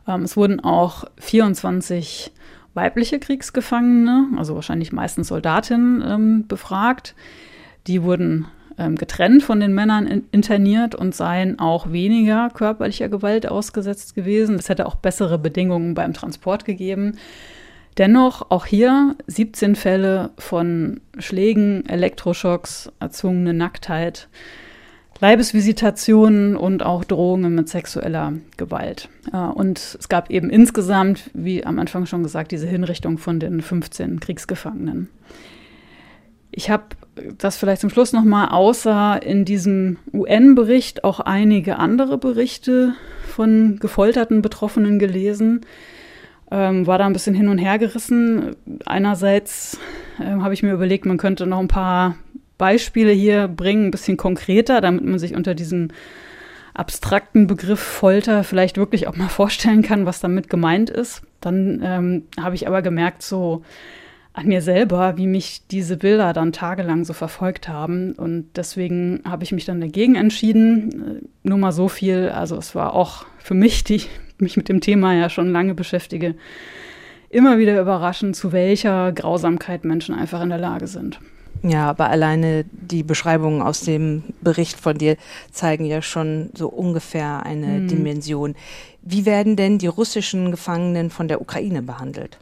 Ähm, es wurden auch 24 weibliche Kriegsgefangene, also wahrscheinlich meistens Soldatinnen, ähm, befragt. Die wurden getrennt von den Männern in, interniert und seien auch weniger körperlicher Gewalt ausgesetzt gewesen. Es hätte auch bessere Bedingungen beim Transport gegeben. Dennoch auch hier 17 Fälle von Schlägen, Elektroschocks, erzwungene Nacktheit, Leibesvisitationen und auch Drohungen mit sexueller Gewalt. Äh, und es gab eben insgesamt, wie am Anfang schon gesagt, diese Hinrichtung von den 15 Kriegsgefangenen. Ich habe das vielleicht zum Schluss nochmal, außer in diesem UN-Bericht auch einige andere Berichte von gefolterten Betroffenen gelesen. Ähm, war da ein bisschen hin und her gerissen. Einerseits äh, habe ich mir überlegt, man könnte noch ein paar Beispiele hier bringen, ein bisschen konkreter, damit man sich unter diesem abstrakten Begriff Folter vielleicht wirklich auch mal vorstellen kann, was damit gemeint ist. Dann ähm, habe ich aber gemerkt, so an mir selber, wie mich diese Bilder dann tagelang so verfolgt haben. Und deswegen habe ich mich dann dagegen entschieden. Äh, nur mal so viel. Also es war auch für mich, die mich mit dem Thema ja schon lange beschäftige, immer wieder überraschen, zu welcher Grausamkeit Menschen einfach in der Lage sind. Ja, aber alleine die Beschreibungen aus dem Bericht von dir zeigen ja schon so ungefähr eine hm. Dimension. Wie werden denn die russischen Gefangenen von der Ukraine behandelt?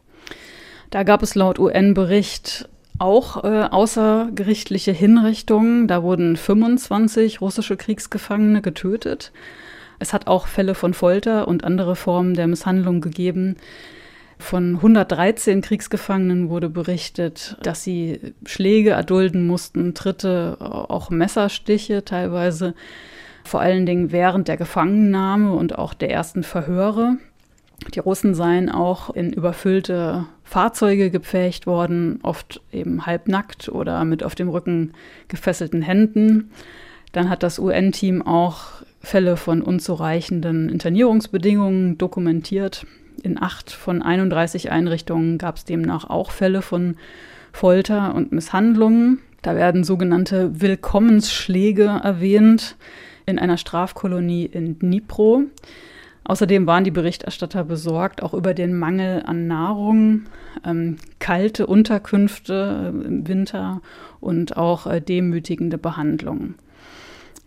Da gab es laut UN-Bericht auch äh, außergerichtliche Hinrichtungen. Da wurden 25 russische Kriegsgefangene getötet. Es hat auch Fälle von Folter und andere Formen der Misshandlung gegeben. Von 113 Kriegsgefangenen wurde berichtet, dass sie Schläge erdulden mussten, Tritte, auch Messerstiche teilweise, vor allen Dingen während der Gefangennahme und auch der ersten Verhöre. Die Russen seien auch in überfüllte Fahrzeuge gepfercht worden, oft eben halbnackt oder mit auf dem Rücken gefesselten Händen. Dann hat das UN-Team auch Fälle von unzureichenden Internierungsbedingungen dokumentiert. In acht von 31 Einrichtungen gab es demnach auch Fälle von Folter und Misshandlungen. Da werden sogenannte Willkommensschläge erwähnt in einer Strafkolonie in Dnipro. Außerdem waren die Berichterstatter besorgt auch über den Mangel an Nahrung, ähm, kalte Unterkünfte im Winter und auch äh, demütigende Behandlungen.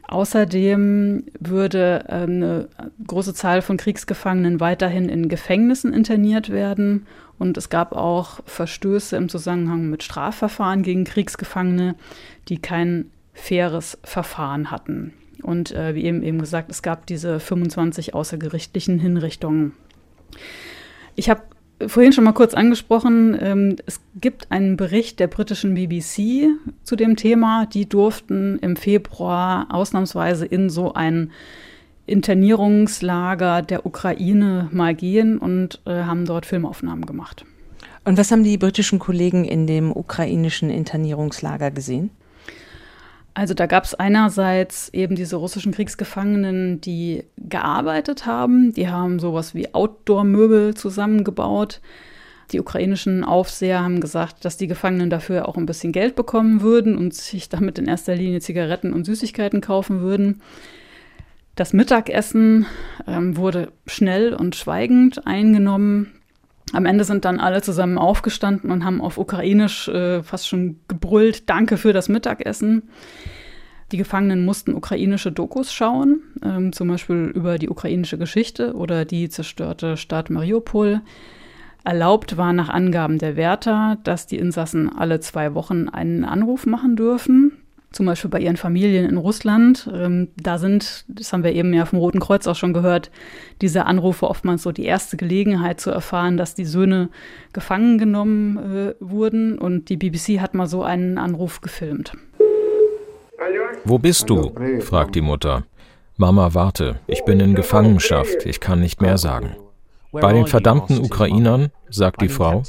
Außerdem würde äh, eine große Zahl von Kriegsgefangenen weiterhin in Gefängnissen interniert werden. Und es gab auch Verstöße im Zusammenhang mit Strafverfahren gegen Kriegsgefangene, die kein faires Verfahren hatten. Und äh, wie eben eben gesagt, es gab diese 25 außergerichtlichen Hinrichtungen. Ich habe vorhin schon mal kurz angesprochen, ähm, es gibt einen Bericht der britischen BBC zu dem Thema. Die durften im Februar ausnahmsweise in so ein Internierungslager der Ukraine mal gehen und äh, haben dort Filmaufnahmen gemacht. Und was haben die britischen Kollegen in dem ukrainischen Internierungslager gesehen? Also da gab es einerseits eben diese russischen Kriegsgefangenen, die gearbeitet haben. Die haben sowas wie Outdoor-Möbel zusammengebaut. Die ukrainischen Aufseher haben gesagt, dass die Gefangenen dafür auch ein bisschen Geld bekommen würden und sich damit in erster Linie Zigaretten und Süßigkeiten kaufen würden. Das Mittagessen ähm, wurde schnell und schweigend eingenommen. Am Ende sind dann alle zusammen aufgestanden und haben auf Ukrainisch äh, fast schon gebrüllt, danke für das Mittagessen. Die Gefangenen mussten ukrainische Dokus schauen, ähm, zum Beispiel über die ukrainische Geschichte oder die zerstörte Stadt Mariupol. Erlaubt war nach Angaben der Wärter, dass die Insassen alle zwei Wochen einen Anruf machen dürfen zum Beispiel bei ihren Familien in Russland. Ähm, da sind, das haben wir eben ja vom Roten Kreuz auch schon gehört, diese Anrufe oftmals so die erste Gelegenheit zu erfahren, dass die Söhne gefangen genommen äh, wurden. Und die BBC hat mal so einen Anruf gefilmt. Wo bist du? fragt die Mutter. Mama, warte, ich bin in Gefangenschaft, ich kann nicht mehr sagen. Bei den verdammten Ukrainern, sagt die Frau,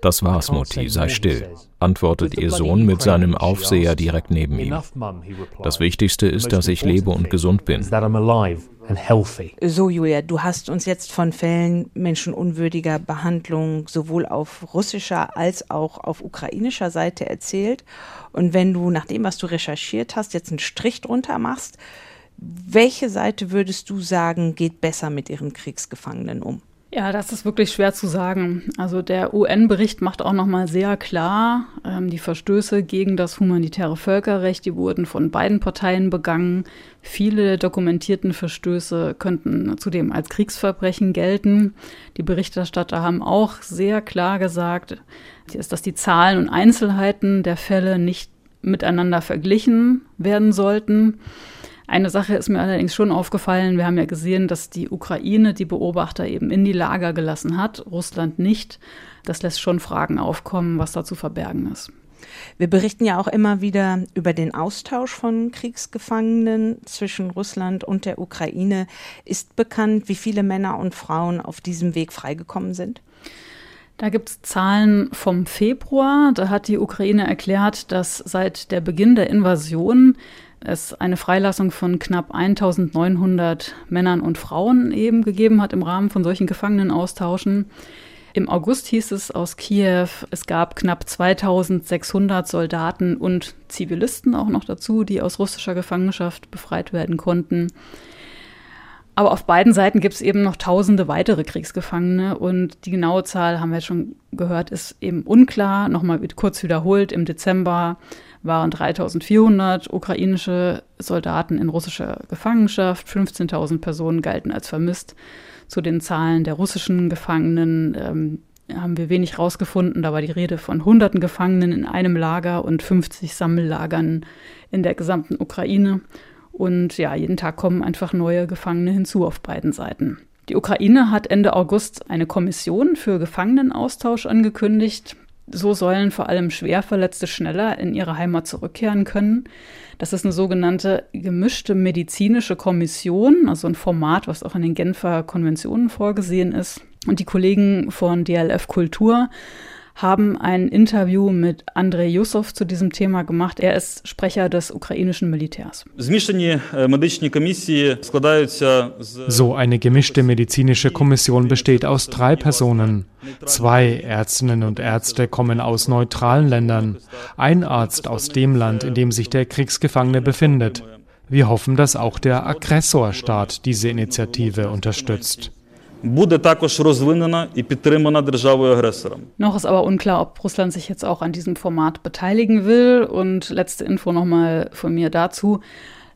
das war's, Mutti, sei still, antwortet ihr Sohn mit seinem Aufseher direkt neben ihm. Das Wichtigste ist, dass ich lebe und gesund bin. So, Julia, du hast uns jetzt von Fällen menschenunwürdiger Behandlung sowohl auf russischer als auch auf ukrainischer Seite erzählt. Und wenn du nach dem, was du recherchiert hast, jetzt einen Strich drunter machst, welche Seite würdest du sagen, geht besser mit ihren Kriegsgefangenen um? Ja, das ist wirklich schwer zu sagen. Also der UN-Bericht macht auch nochmal sehr klar, ähm, die Verstöße gegen das humanitäre Völkerrecht, die wurden von beiden Parteien begangen. Viele der dokumentierten Verstöße könnten zudem als Kriegsverbrechen gelten. Die Berichterstatter haben auch sehr klar gesagt, dass die Zahlen und Einzelheiten der Fälle nicht miteinander verglichen werden sollten. Eine Sache ist mir allerdings schon aufgefallen. Wir haben ja gesehen, dass die Ukraine die Beobachter eben in die Lager gelassen hat, Russland nicht. Das lässt schon Fragen aufkommen, was da zu verbergen ist. Wir berichten ja auch immer wieder über den Austausch von Kriegsgefangenen zwischen Russland und der Ukraine. Ist bekannt, wie viele Männer und Frauen auf diesem Weg freigekommen sind? Da gibt es Zahlen vom Februar. Da hat die Ukraine erklärt, dass seit der Beginn der Invasion es eine Freilassung von knapp 1900 Männern und Frauen eben gegeben hat im Rahmen von solchen Gefangenenaustauschen. Im August hieß es aus Kiew, es gab knapp 2600 Soldaten und Zivilisten auch noch dazu, die aus russischer Gefangenschaft befreit werden konnten. Aber auf beiden Seiten gibt es eben noch tausende weitere Kriegsgefangene und die genaue Zahl, haben wir schon gehört, ist eben unklar. Nochmal kurz wiederholt, im Dezember waren 3400 ukrainische Soldaten in russischer Gefangenschaft, 15.000 Personen galten als vermisst. Zu den Zahlen der russischen Gefangenen ähm, haben wir wenig rausgefunden. Da war die Rede von hunderten Gefangenen in einem Lager und 50 Sammellagern in der gesamten Ukraine. Und ja, jeden Tag kommen einfach neue Gefangene hinzu auf beiden Seiten. Die Ukraine hat Ende August eine Kommission für Gefangenenaustausch angekündigt. So sollen vor allem Schwerverletzte schneller in ihre Heimat zurückkehren können. Das ist eine sogenannte gemischte medizinische Kommission, also ein Format, was auch in den Genfer Konventionen vorgesehen ist. Und die Kollegen von DLF Kultur haben ein Interview mit Andrei Yusov zu diesem Thema gemacht. Er ist Sprecher des ukrainischen Militärs. So eine gemischte medizinische Kommission besteht aus drei Personen. Zwei Ärztinnen und Ärzte kommen aus neutralen Ländern, ein Arzt aus dem Land, in dem sich der Kriegsgefangene befindet. Wir hoffen, dass auch der Aggressorstaat diese Initiative unterstützt буде також розвинена і підтримана державою агресором. Noch ist aber unklar, ob Russland sich jetzt auch an diesem Format beteiligen will. Und letzte Info nochmal von mir dazu.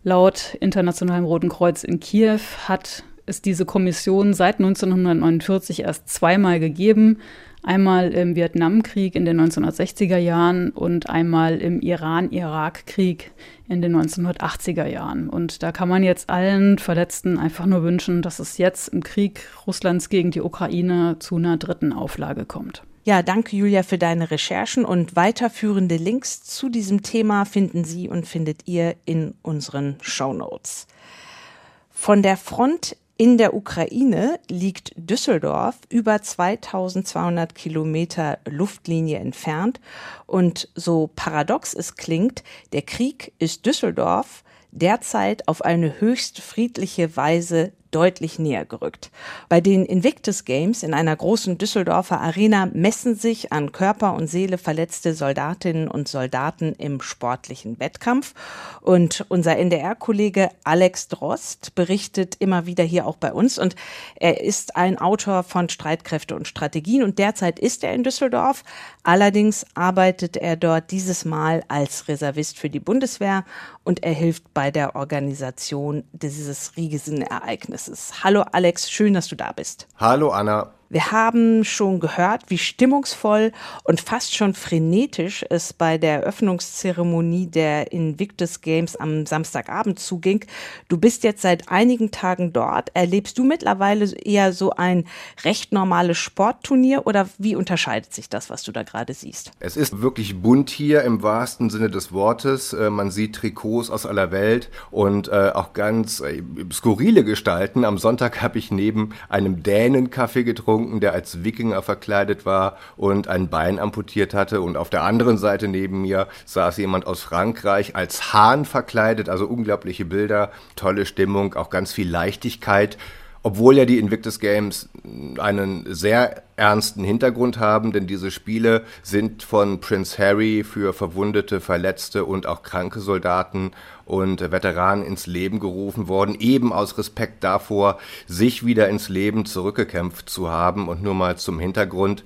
Laut Internationalem Roten Kreuz in Kiew hat es diese Kommission seit 1949 erst zweimal gegeben. Einmal im Vietnamkrieg in den 1960er Jahren und einmal im Iran-Irak-Krieg in den 1980er Jahren. Und da kann man jetzt allen Verletzten einfach nur wünschen, dass es jetzt im Krieg Russlands gegen die Ukraine zu einer dritten Auflage kommt. Ja, danke Julia für deine Recherchen und weiterführende Links zu diesem Thema finden Sie und findet ihr in unseren Show Notes. Von der Front in der Ukraine liegt Düsseldorf über 2200 Kilometer Luftlinie entfernt. Und so paradox es klingt, der Krieg ist Düsseldorf derzeit auf eine höchst friedliche Weise deutlich näher gerückt. Bei den Invictus Games in einer großen Düsseldorfer Arena messen sich an Körper und Seele verletzte Soldatinnen und Soldaten im sportlichen Wettkampf. Und unser NDR-Kollege Alex Drost berichtet immer wieder hier auch bei uns. Und er ist ein Autor von Streitkräfte und Strategien. Und derzeit ist er in Düsseldorf. Allerdings arbeitet er dort dieses Mal als Reservist für die Bundeswehr und er hilft bei der Organisation dieses Riesenereignisses. Praxis. Hallo Alex, schön, dass du da bist. Hallo Anna. Wir haben schon gehört, wie stimmungsvoll und fast schon frenetisch es bei der Eröffnungszeremonie der Invictus Games am Samstagabend zuging. Du bist jetzt seit einigen Tagen dort. Erlebst du mittlerweile eher so ein recht normales Sportturnier oder wie unterscheidet sich das, was du da gerade siehst? Es ist wirklich bunt hier im wahrsten Sinne des Wortes. Äh, man sieht Trikots aus aller Welt und äh, auch ganz äh, skurrile Gestalten. Am Sonntag habe ich neben einem Dänen Kaffee getrunken getrunken, der als Wikinger verkleidet war und ein Bein amputiert hatte. Und auf der anderen Seite neben mir saß jemand aus Frankreich als Hahn verkleidet. Also unglaubliche Bilder, tolle Stimmung, auch ganz viel Leichtigkeit obwohl ja die Invictus Games einen sehr ernsten Hintergrund haben, denn diese Spiele sind von Prince Harry für verwundete, verletzte und auch kranke Soldaten und Veteranen ins Leben gerufen worden, eben aus Respekt davor, sich wieder ins Leben zurückgekämpft zu haben. Und nur mal zum Hintergrund,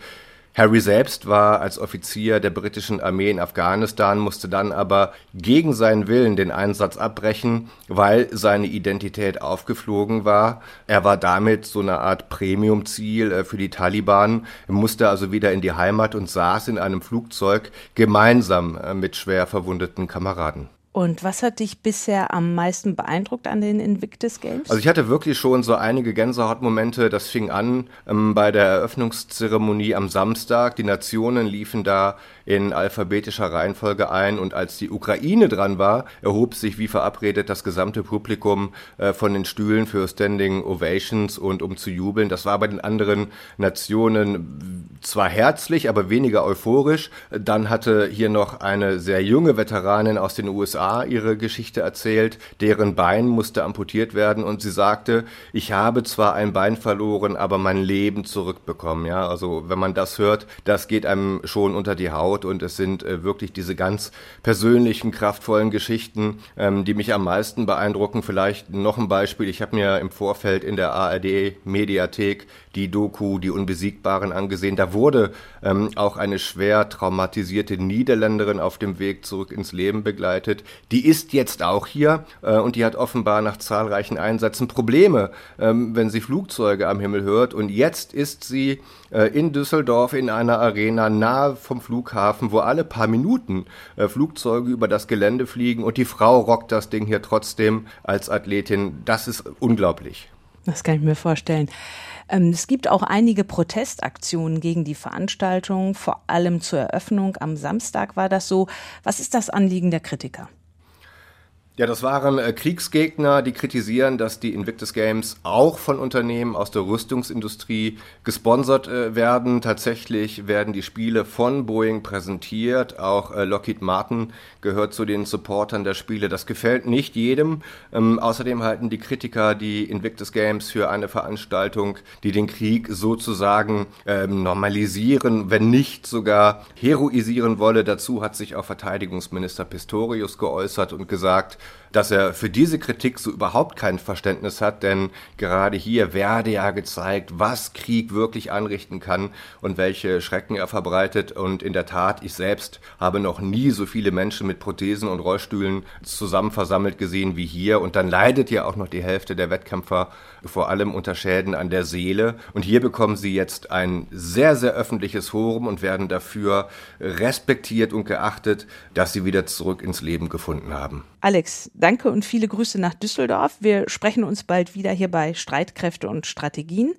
Harry selbst war als Offizier der britischen Armee in Afghanistan, musste dann aber gegen seinen Willen den Einsatz abbrechen, weil seine Identität aufgeflogen war. Er war damit so eine Art Premiumziel äh, für die Taliban, musste also wieder in die Heimat und saß in einem Flugzeug gemeinsam äh, mit schwer verwundeten Kameraden. Und was hat dich bisher am meisten beeindruckt an den Invictus Games? Also ich hatte wirklich schon so einige Gänsehautmomente. Das fing an ähm, bei der Eröffnungszeremonie am Samstag. Die Nationen liefen da in alphabetischer Reihenfolge ein und als die Ukraine dran war, erhob sich wie verabredet das gesamte Publikum äh, von den Stühlen für Standing Ovations und um zu jubeln. Das war bei den anderen Nationen zwar herzlich, aber weniger euphorisch. Dann hatte hier noch eine sehr junge Veteranin aus den USA ihre Geschichte erzählt, deren Bein musste amputiert werden und sie sagte, ich habe zwar ein Bein verloren, aber mein Leben zurückbekommen. Ja, also wenn man das hört, das geht einem schon unter die Haut aufgebaut und es sind äh, wirklich diese ganz persönlichen, kraftvollen Geschichten, ähm, die mich am meisten beeindrucken. Vielleicht noch ein Beispiel. Ich habe mir im Vorfeld in der ARD Mediathek die Doku Die Unbesiegbaren angesehen. Da wurde ähm, auch eine schwer traumatisierte Niederländerin auf dem Weg zurück ins Leben begleitet. Die ist jetzt auch hier äh, und die hat offenbar nach zahlreichen Einsätzen Probleme, ähm, wenn sie Flugzeuge am Himmel hört. Und jetzt ist sie äh, in Düsseldorf in einer Arena nahe vom Flughafen, wo alle paar Minuten äh, Flugzeuge über das Gelände fliegen und die Frau rockt das Ding hier trotzdem als Athletin. Das ist unglaublich. Das kann ich mir vorstellen. Ähm, es gibt auch einige Protestaktionen gegen die Veranstaltung, vor allem zur Eröffnung. Am Samstag war das so. Was ist das Anliegen der Kritiker? Ja, das waren äh, Kriegsgegner, die kritisieren, dass die Invictus Games auch von Unternehmen aus der Rüstungsindustrie gesponsert äh, werden. Tatsächlich werden die Spiele von Boeing präsentiert. Auch äh, Lockheed Martin gehört zu den Supportern der Spiele. Das gefällt nicht jedem. Ähm, außerdem halten die Kritiker die Invictus Games für eine Veranstaltung, die den Krieg sozusagen ähm, normalisieren, wenn nicht sogar heroisieren wolle. Dazu hat sich auch Verteidigungsminister Pistorius geäußert und gesagt, dass er für diese Kritik so überhaupt kein Verständnis hat, denn gerade hier werde ja gezeigt, was Krieg wirklich anrichten kann und welche Schrecken er verbreitet. Und in der Tat, ich selbst habe noch nie so viele Menschen mit Prothesen und Rollstühlen zusammen versammelt gesehen wie hier. Und dann leidet ja auch noch die Hälfte der Wettkämpfer vor allem unter Schäden an der Seele. Und hier bekommen sie jetzt ein sehr, sehr öffentliches Forum und werden dafür respektiert und geachtet, dass sie wieder zurück ins Leben gefunden haben. Alex, danke und viele Grüße nach Düsseldorf. Wir sprechen uns bald wieder hier bei Streitkräfte und Strategien.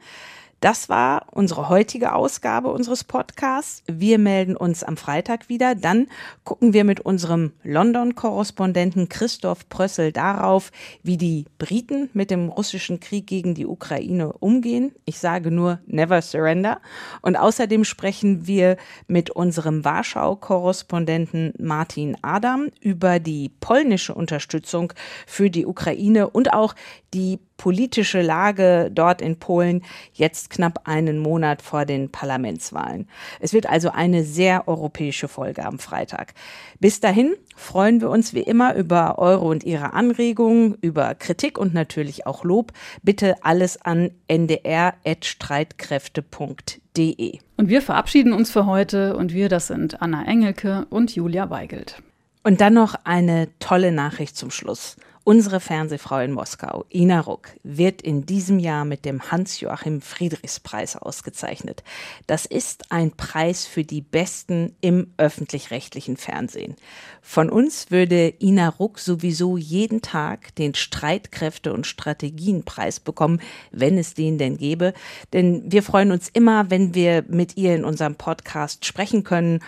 Das war unsere heutige Ausgabe unseres Podcasts. Wir melden uns am Freitag wieder. Dann gucken wir mit unserem London-Korrespondenten Christoph Prössel darauf, wie die Briten mit dem russischen Krieg gegen die Ukraine umgehen. Ich sage nur Never Surrender. Und außerdem sprechen wir mit unserem Warschau-Korrespondenten Martin Adam über die polnische Unterstützung für die Ukraine und auch die politische Lage dort in Polen jetzt knapp einen Monat vor den Parlamentswahlen. Es wird also eine sehr europäische Folge am Freitag. Bis dahin freuen wir uns wie immer über eure und ihre Anregungen, über Kritik und natürlich auch Lob. Bitte alles an ndr.streitkräfte.de. Und wir verabschieden uns für heute und wir, das sind Anna Engelke und Julia Weigelt. Und dann noch eine tolle Nachricht zum Schluss. Unsere Fernsehfrau in Moskau, Ina Ruck, wird in diesem Jahr mit dem Hans-Joachim Friedrichs-Preis ausgezeichnet. Das ist ein Preis für die Besten im öffentlich-rechtlichen Fernsehen. Von uns würde Ina Ruck sowieso jeden Tag den Streitkräfte- und Strategienpreis bekommen, wenn es den denn gäbe. Denn wir freuen uns immer, wenn wir mit ihr in unserem Podcast sprechen können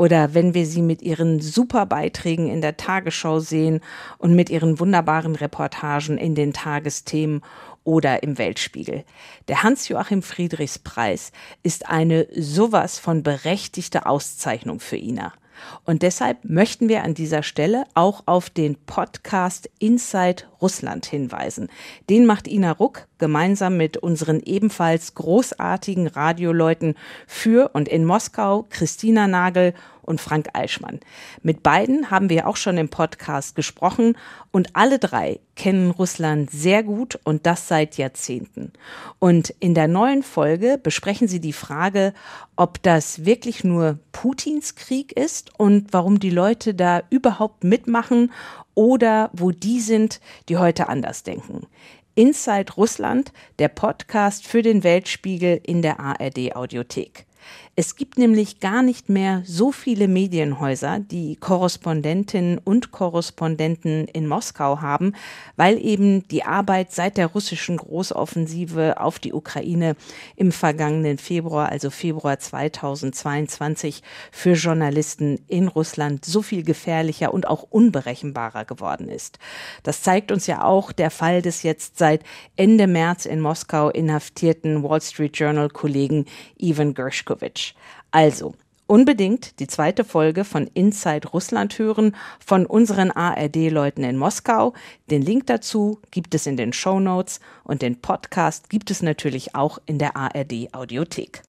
oder wenn wir sie mit ihren super Beiträgen in der Tagesschau sehen und mit ihren wunderbaren Reportagen in den Tagesthemen oder im Weltspiegel. Der Hans-Joachim Friedrichs Preis ist eine sowas von berechtigte Auszeichnung für Ina. Und deshalb möchten wir an dieser Stelle auch auf den Podcast Inside Russland hinweisen. Den macht Ina Ruck gemeinsam mit unseren ebenfalls großartigen Radioleuten für und in Moskau, Christina Nagel und Frank Eichmann. Mit beiden haben wir auch schon im Podcast gesprochen und alle drei kennen Russland sehr gut und das seit Jahrzehnten. Und in der neuen Folge besprechen sie die Frage, ob das wirklich nur Putins Krieg ist und warum die Leute da überhaupt mitmachen oder wo die sind, die heute anders denken. Inside Russland, der Podcast für den Weltspiegel in der ARD Audiothek. Es gibt nämlich gar nicht mehr so viele Medienhäuser, die Korrespondentinnen und Korrespondenten in Moskau haben, weil eben die Arbeit seit der russischen Großoffensive auf die Ukraine im vergangenen Februar, also Februar 2022, für Journalisten in Russland so viel gefährlicher und auch unberechenbarer geworden ist. Das zeigt uns ja auch der Fall des jetzt seit Ende März in Moskau inhaftierten Wall Street Journal Kollegen Ivan Gershkovich. Also, unbedingt die zweite Folge von Inside Russland hören von unseren ARD-Leuten in Moskau. Den Link dazu gibt es in den Show Notes und den Podcast gibt es natürlich auch in der ARD Audiothek.